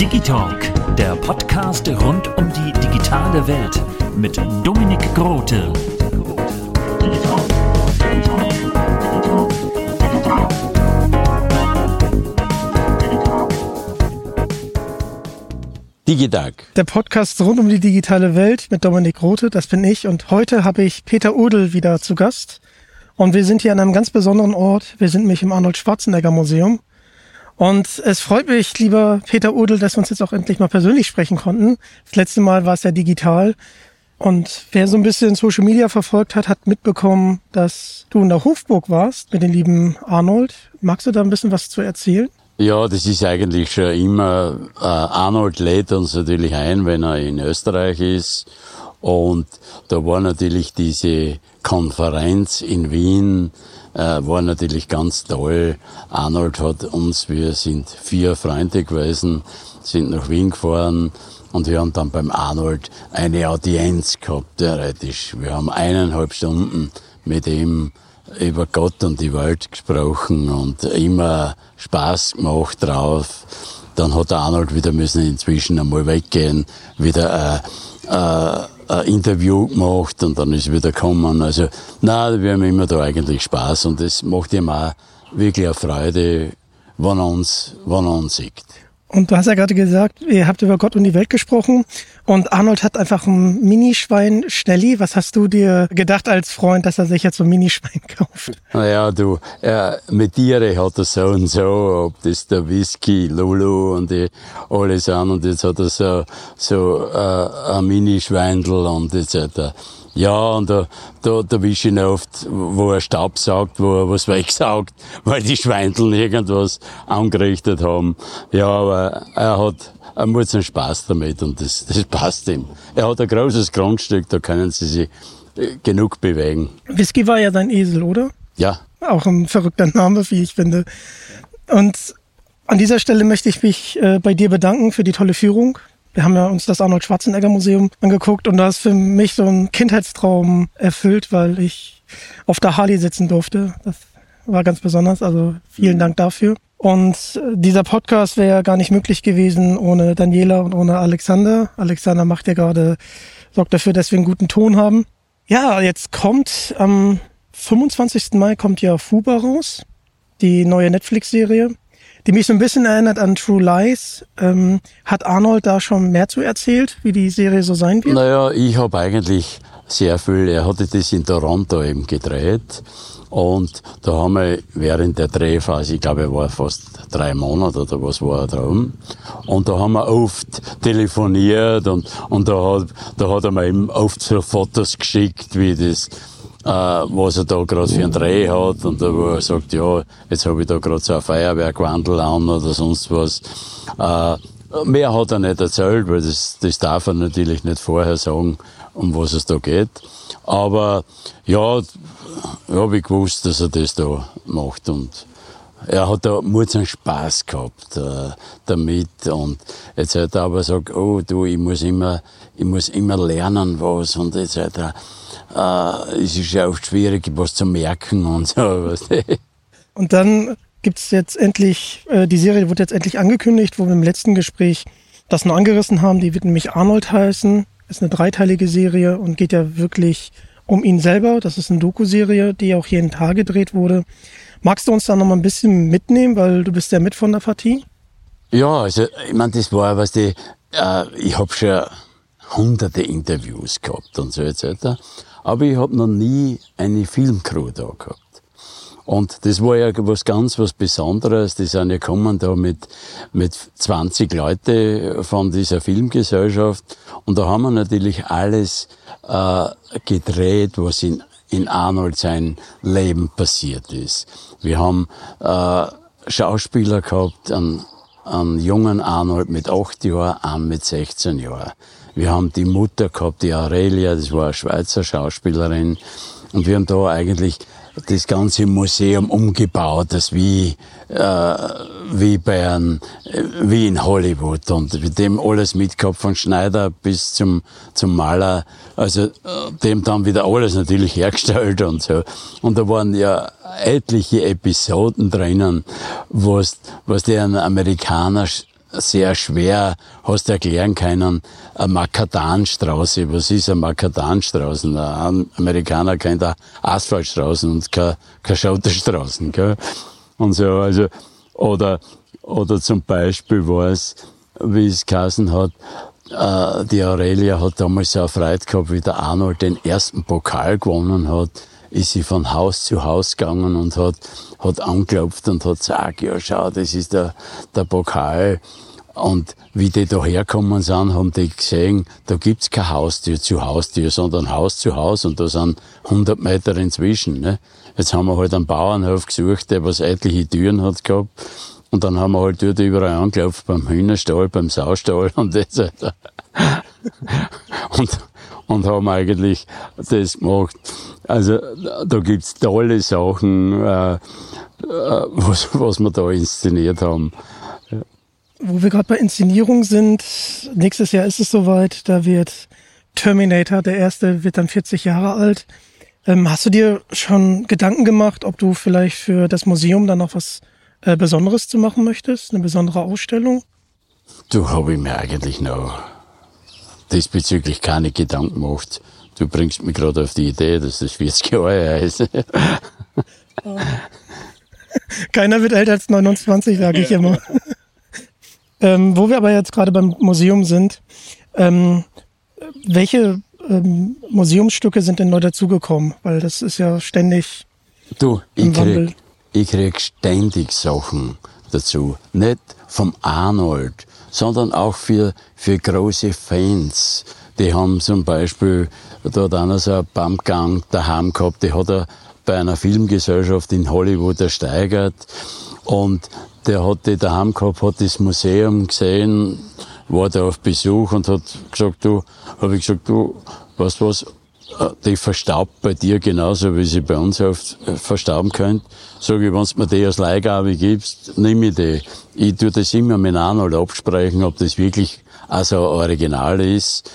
Digitalk, der Podcast rund um die digitale Welt mit Dominik Grote. Digitag. Der Podcast rund um die digitale Welt mit Dominik Rote, das bin ich. Und heute habe ich Peter Udel wieder zu Gast. Und wir sind hier an einem ganz besonderen Ort. Wir sind nämlich im Arnold Schwarzenegger Museum. Und es freut mich, lieber Peter Udel, dass wir uns jetzt auch endlich mal persönlich sprechen konnten. Das letzte Mal war es ja digital. Und wer so ein bisschen Social Media verfolgt hat, hat mitbekommen, dass du in der Hofburg warst mit dem lieben Arnold. Magst du da ein bisschen was zu erzählen? Ja, das ist eigentlich schon immer, äh, Arnold lädt uns natürlich ein, wenn er in Österreich ist. Und da war natürlich diese Konferenz in Wien, äh, war natürlich ganz toll. Arnold hat uns, wir sind vier Freunde gewesen, sind nach Wien gefahren und wir haben dann beim Arnold eine Audienz gehabt, theoretisch. Wir haben eineinhalb Stunden mit ihm über Gott und die Welt gesprochen und immer Spaß gemacht drauf. Dann hat der Arnold wieder müssen inzwischen einmal weggehen, wieder äh, äh, ein Interview gemacht und dann ist wieder gekommen. Also, na, wir haben immer da eigentlich Spaß und es macht ihm auch wirklich eine Freude, wenn er uns, wenn er uns sieht. Und du hast ja gerade gesagt, ihr habt über Gott und die Welt gesprochen und Arnold hat einfach ein Minischwein Schnelli. Was hast du dir gedacht als Freund, dass er sich jetzt so ein Minischwein kauft? Naja, du, äh, mit Tiere hat er so und so, ob das der Whisky, Lulu und die alles an und jetzt hat er so, so äh, ein Minischweindel und etc. Ja, und da, da, da wische ich ihn oft, wo er Staub saugt, wo er was wegsaugt, weil die Schweindeln irgendwas angerichtet haben. Ja, aber er hat, er muss einen Spaß damit und das, das passt ihm. Er hat ein großes Grundstück, da können sie sich äh, genug bewegen. Whisky war ja dein Esel, oder? Ja. Auch ein verrückter Name, wie ich finde. Und an dieser Stelle möchte ich mich äh, bei dir bedanken für die tolle Führung. Wir haben ja uns das Arnold Schwarzenegger Museum angeguckt und da ist für mich so ein Kindheitstraum erfüllt, weil ich auf der Harley sitzen durfte. Das war ganz besonders. Also vielen Dank dafür. Und äh, dieser Podcast wäre ja gar nicht möglich gewesen ohne Daniela und ohne Alexander. Alexander macht ja gerade, sorgt dafür, dass wir einen guten Ton haben. Ja, jetzt kommt am 25. Mai kommt ja Fuba raus, die neue Netflix-Serie die mich so ein bisschen erinnert an True Lies. Ähm, hat Arnold da schon mehr zu erzählt, wie die Serie so sein wird? Naja, ich habe eigentlich sehr viel, er hatte das in Toronto eben gedreht. Und da haben wir während der Drehphase, ich glaube, er war fast drei Monate oder was war er drum. Und da haben wir oft telefoniert und, und da hat, da hat er mir eben oft so Fotos geschickt, wie das, äh, was er da gerade für einen Dreh hat und wo er sagt, ja, jetzt habe ich da gerade so ein Feuerwerkwandel an oder sonst was. Äh, mehr hat er nicht erzählt, weil das, das darf er natürlich nicht vorher sagen, um was es da geht. Aber ja, habe ich gewusst, dass er das da macht und er hat da einen Spaß gehabt äh, damit und etc. Aber sagt, oh du, ich muss immer, ich muss immer lernen was und etc äh, es ist ja oft schwierig, was zu merken und so. und dann gibt's jetzt endlich, äh, die Serie wurde jetzt endlich angekündigt, wo wir im letzten Gespräch das noch angerissen haben. Die wird nämlich Arnold heißen. Ist eine dreiteilige Serie und geht ja wirklich um ihn selber. Das ist eine Doku-Serie, die auch jeden Tag gedreht wurde. Magst du uns da noch mal ein bisschen mitnehmen, weil du bist ja mit von der Partie? Ja, also ich meine, das war, was die, äh, ich habe schon hunderte Interviews gehabt und so etc. Aber ich habe noch nie eine Filmcrew da gehabt. Und das war ja was ganz was Besonderes. Die sind ja gekommen da mit, mit 20 Leute von dieser Filmgesellschaft. Und da haben wir natürlich alles äh, gedreht, was in, in Arnold sein Leben passiert ist. Wir haben äh, Schauspieler gehabt, einen, einen jungen Arnold mit acht Jahren, einen mit 16 Jahren. Wir haben die Mutter gehabt, die Aurelia, das war eine Schweizer Schauspielerin. Und wir haben da eigentlich das ganze Museum umgebaut, das wie, äh, wie bei einem, wie in Hollywood und mit dem alles mitgehabt, von Schneider bis zum, zum Maler, also äh, dem dann wieder alles natürlich hergestellt und so. Und da waren ja etliche Episoden drinnen, was, was der Amerikaner sehr schwer hast erklären können, eine Makadanstraße. Was ist eine Makadanstraße? Ein Amerikaner kennt auch Asphaltstraßen und keine, keine. Gell? Und so, also, oder, oder zum Beispiel war es, wie es geheißen hat, äh, die Aurelia hat damals eine Freude gehabt, wie der Arnold den ersten Pokal gewonnen hat ist sie von Haus zu Haus gegangen und hat, hat angeklopft und hat gesagt, ja schau, das ist der, der Pokal. Und wie die da herkommen sind, haben die gesehen, da gibt's kein Haustür zu Haustür, sondern Haus zu Haus und da sind 100 Meter inzwischen. Ne? Jetzt haben wir halt einen Bauernhof gesucht, der was etliche Türen hat gehabt. Und dann haben wir halt dort überall angelaufen, beim Hühnerstall, beim Saustall und das. und, und haben eigentlich das gemacht. Also da gibt's tolle Sachen, äh, äh, was, was wir da inszeniert haben. Wo wir gerade bei Inszenierung sind, nächstes Jahr ist es soweit, da wird Terminator, der erste, wird dann 40 Jahre alt. Ähm, hast du dir schon Gedanken gemacht, ob du vielleicht für das Museum dann noch was äh, Besonderes zu machen möchtest? Eine besondere Ausstellung? Du habe ich mir eigentlich noch diesbezüglich keine Gedanken gemacht. Du bringst mich gerade auf die Idee, dass das 40 Jahre her ist. Keiner wird älter als 29, sage ich immer. ähm, wo wir aber jetzt gerade beim Museum sind, ähm, welche ähm, Museumsstücke sind denn neu dazugekommen? Weil das ist ja ständig. Du, ich krieg, ich krieg ständig Sachen dazu. Nicht vom Arnold, sondern auch für, für große Fans. Die haben zum Beispiel, da hat einer so einen Bumpgang daheim gehabt, die hat er bei einer Filmgesellschaft in Hollywood ersteigert und der hat die daheim gehabt, hat das Museum gesehen, war da auf Besuch und hat gesagt, du, habe ich gesagt, du, weißt was, die verstaubt bei dir genauso, wie sie bei uns oft äh, verstauben könnt. Sag ich, wenn du mir die als Leihgabe gibst, nimm ich die. Ich tue das immer mit Arnold absprechen, ob das wirklich also Original ist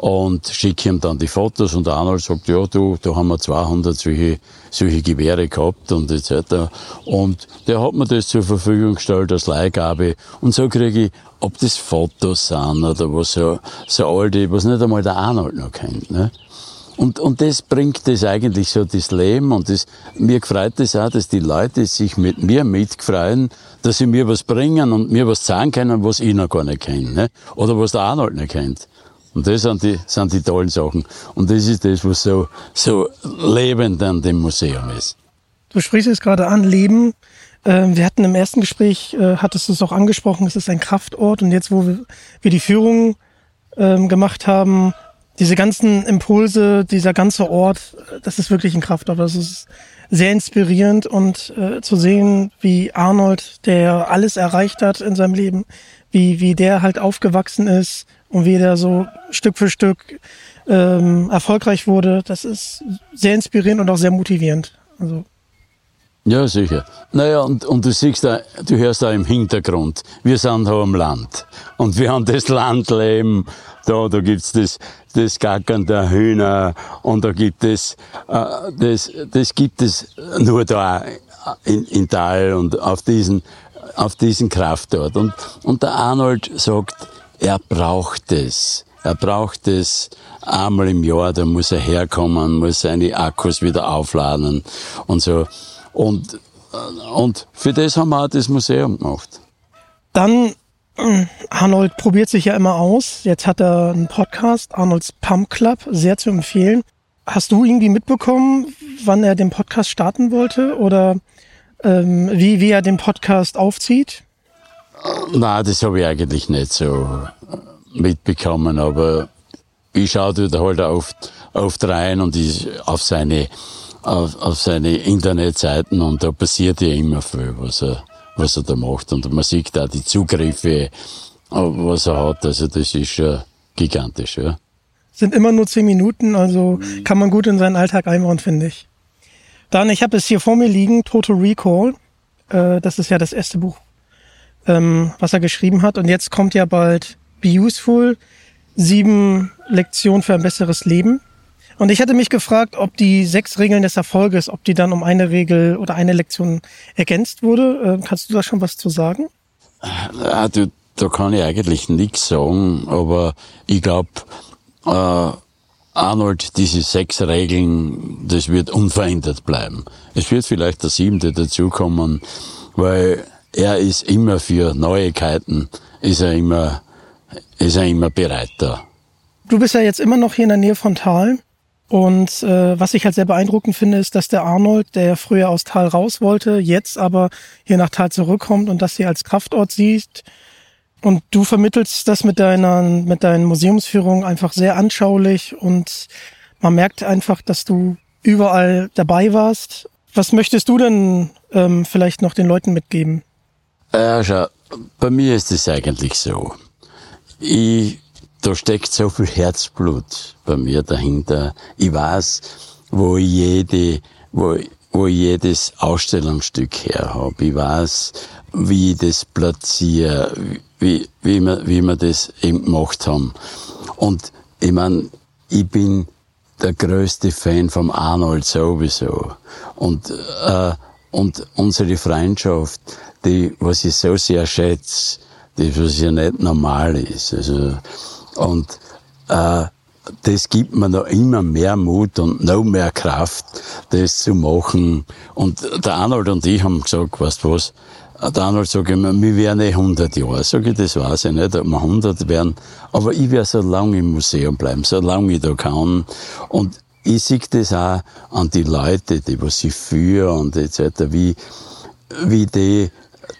und schicke ihm dann die Fotos und Arnold sagt, ja, du, da haben wir 200 solche, solche Gewehre gehabt und etc. Und der hat mir das zur Verfügung gestellt als Leihgabe und so kriege ich, ob das Fotos sind oder was so, so alte, was nicht einmal der Arnold noch kennt, ne? Und, und das bringt das eigentlich so das Leben und das, mir gefreut es das auch, dass die Leute sich mit mir mitfreuen, dass sie mir was bringen und mir was sagen können, was ich noch gar nicht kenne, ne? oder was der Arnold nicht kennt. Und das sind die, sind die tollen Sachen. Und das ist das, was so, so lebend an dem Museum ist. Du sprichst es gerade an, Leben. Ähm, wir hatten im ersten Gespräch, äh, hattest du es auch angesprochen, es ist ein Kraftort. Und jetzt, wo wir die Führung ähm, gemacht haben, diese ganzen Impulse, dieser ganze Ort, das ist wirklich ein Kraftort. Das ist sehr inspirierend und äh, zu sehen, wie Arnold, der alles erreicht hat in seinem Leben, wie, wie der halt aufgewachsen ist und wie der so Stück für Stück ähm, erfolgreich wurde, das ist sehr inspirierend und auch sehr motivierend. Also ja, sicher. Naja, und, und du siehst da, du hörst da im Hintergrund, wir sind da am Land. Und wir haben das Landleben, da, da gibt's das, das Gackern der Hühner, und da gibt es, äh, das, das gibt es nur da in, in Tal und auf diesen, auf diesen Kraftort. Und, und der Arnold sagt, er braucht es. Er braucht es einmal im Jahr, da muss er herkommen, muss seine Akkus wieder aufladen und so. Und, und für das haben wir auch das Museum gemacht. Dann, äh, Arnold probiert sich ja immer aus. Jetzt hat er einen Podcast, Arnolds Pump Club, sehr zu empfehlen. Hast du irgendwie mitbekommen, wann er den Podcast starten wollte oder ähm, wie, wie er den Podcast aufzieht? Nein, das habe ich eigentlich nicht so mitbekommen, aber ich schaue da halt oft, oft rein und ich, auf seine, auf, auf seine Internetseiten und da passiert ja immer viel, was er, was er da macht. Und man sieht da die Zugriffe, was er hat. Also das ist schon gigantisch, ja. Sind immer nur zehn Minuten, also kann man gut in seinen Alltag einbauen, finde ich. Dann, ich habe es hier vor mir liegen, Total Recall. Äh, das ist ja das erste Buch, ähm, was er geschrieben hat. Und jetzt kommt ja bald Be Useful, sieben Lektionen für ein besseres Leben. Und ich hatte mich gefragt, ob die sechs Regeln des Erfolges, ob die dann um eine Regel oder eine Lektion ergänzt wurde. Äh, kannst du da schon was zu sagen? Ja, du, da kann ich eigentlich nichts sagen, aber ich glaube, äh, Arnold, diese sechs Regeln, das wird unverändert bleiben. Es wird vielleicht der siebte dazukommen, weil er ist immer für Neuigkeiten, ist er immer, ist er immer bereit da. Du bist ja jetzt immer noch hier in der Nähe von Thal. Und äh, was ich halt sehr beeindruckend finde, ist, dass der Arnold, der früher aus Tal raus wollte, jetzt aber hier nach Tal zurückkommt und das hier als Kraftort sieht. Und du vermittelst das mit deiner, mit deinen Museumsführungen einfach sehr anschaulich und man merkt einfach, dass du überall dabei warst. Was möchtest du denn ähm, vielleicht noch den Leuten mitgeben? Ja, schau, bei mir ist es eigentlich so. Ich da steckt so viel Herzblut bei mir dahinter. Ich weiß, wo ich jede, wo, wo ich jedes Ausstellungsstück her habe. Ich weiß, wie ich das platziere, wie, wie, wir, wie wir das eben gemacht haben. Und ich mein, ich bin der größte Fan vom Arnold sowieso. Und, äh, und unsere Freundschaft, die, was ich so sehr schätze, die, was ja nicht normal ist. Also, und äh, das gibt mir noch immer mehr Mut und noch mehr Kraft, das zu machen. Und der Arnold und ich haben gesagt, weißt du was, der Arnold sagt immer, wir werden eh 100 Jahre. Sag ich, das weiß ich nicht, ob wir 100 werden. Aber ich werde so lange im Museum bleiben, so lange ich da kann. Und ich sehe das auch an die Leute, die was sie führen und etc., wie, wie die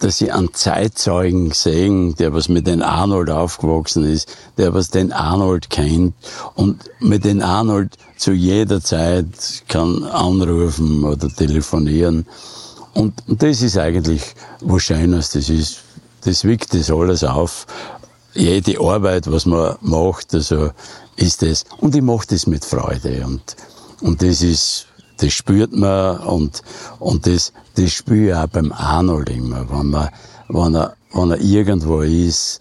dass sie einen Zeitzeugen sehen, der was mit den Arnold aufgewachsen ist, der was den Arnold kennt und mit den Arnold zu jeder Zeit kann anrufen oder telefonieren. Und, und das ist eigentlich was Schönes, das ist, das wiegt das alles auf. Jede Arbeit, was man macht, also ist das. Und ich mache das mit Freude und, und das ist, das spürt man und, und das, das spüre ich auch beim Arnold immer, wenn, man, wenn, er, wenn er irgendwo ist,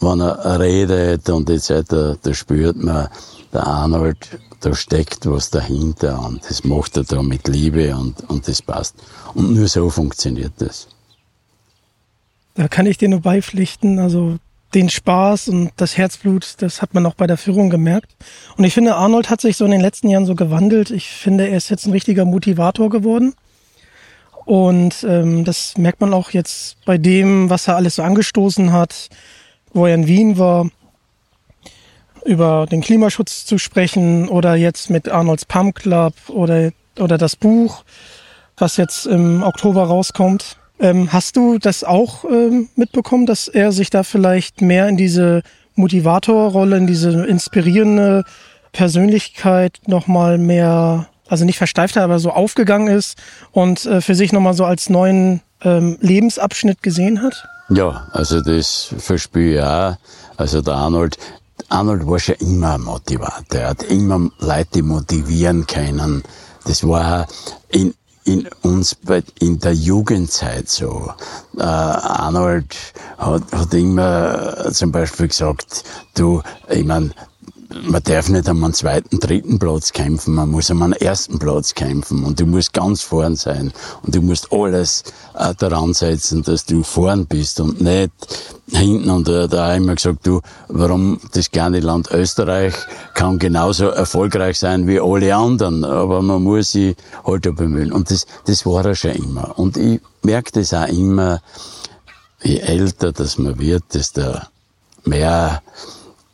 wenn er redet und etc., da spürt man, der Arnold, da steckt was dahinter und das macht er da mit Liebe und, und das passt. Und nur so funktioniert das. Da kann ich dir nur beipflichten. Also den Spaß und das Herzblut, das hat man auch bei der Führung gemerkt. Und ich finde, Arnold hat sich so in den letzten Jahren so gewandelt. Ich finde, er ist jetzt ein richtiger Motivator geworden. Und ähm, das merkt man auch jetzt bei dem, was er alles so angestoßen hat, wo er in Wien war, über den Klimaschutz zu sprechen oder jetzt mit Arnolds Pump Club oder, oder das Buch, was jetzt im Oktober rauskommt. Ähm, hast du das auch ähm, mitbekommen, dass er sich da vielleicht mehr in diese Motivatorrolle, in diese inspirierende Persönlichkeit nochmal mehr, also nicht versteift hat, aber so aufgegangen ist und äh, für sich nochmal so als neuen ähm, Lebensabschnitt gesehen hat? Ja, also das verspüre ich auch. Also der Arnold, Arnold war schon immer ein Motivator. Er hat immer Leute motivieren können. Das war in, in uns bei, in der Jugendzeit so. Äh, Arnold hat, hat immer zum Beispiel gesagt, du, ich mein, man darf nicht um einen zweiten, dritten Platz kämpfen, man muss um einen ersten Platz kämpfen und du musst ganz vorn sein und du musst alles äh, daran setzen, dass du vorn bist und nicht hinten. Und äh, da habe ich immer gesagt, du, warum das kleine Land Österreich kann genauso erfolgreich sein wie alle anderen, aber man muss sich halt da bemühen. Und das, das war er schon immer. Und ich merke das auch immer, je älter das man wird, desto mehr,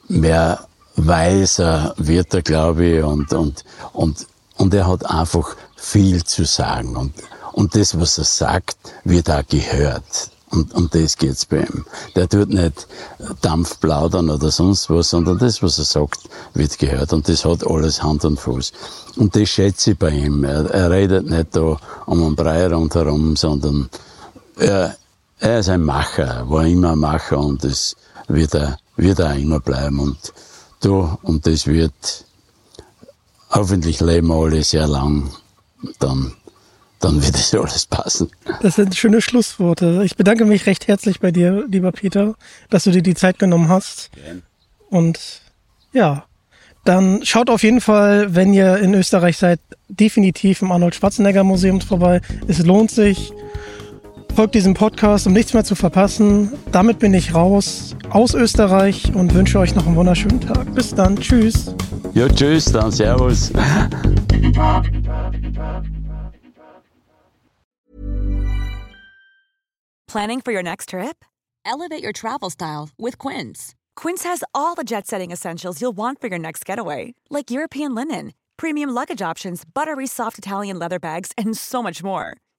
mehr weiser wird er, glaube ich, und, und, und, und er hat einfach viel zu sagen. Und, und das, was er sagt, wird auch gehört. Und, und das geht's bei ihm. Der tut nicht Dampf plaudern oder sonst was, sondern das, was er sagt, wird gehört. Und das hat alles Hand und Fuß. Und das schätze ich bei ihm. Er, er redet nicht da um einen Brei rundherum, sondern er, er ist ein Macher, war immer ein Macher und das wird er, wird er immer bleiben. Und du, und das wird, hoffentlich leben alle sehr lang, dann, dann wird es alles passen. Das sind schöne Schlussworte. Ich bedanke mich recht herzlich bei dir, lieber Peter, dass du dir die Zeit genommen hast. Und ja, dann schaut auf jeden Fall, wenn ihr in Österreich seid, definitiv im Arnold Schwarzenegger Museum vorbei. Es lohnt sich. Folgt diesem Podcast, um nichts mehr zu verpassen. Damit bin ich raus aus Österreich und wünsche euch noch einen wunderschönen Tag. Bis dann. Tschüss. Ja, tschüss, dann servus. Planning for your next trip? Elevate your travel style with Quince. Quince has all the jet setting essentials you'll want for your next getaway, like European linen, premium luggage options, buttery soft Italian leather bags, and so much more.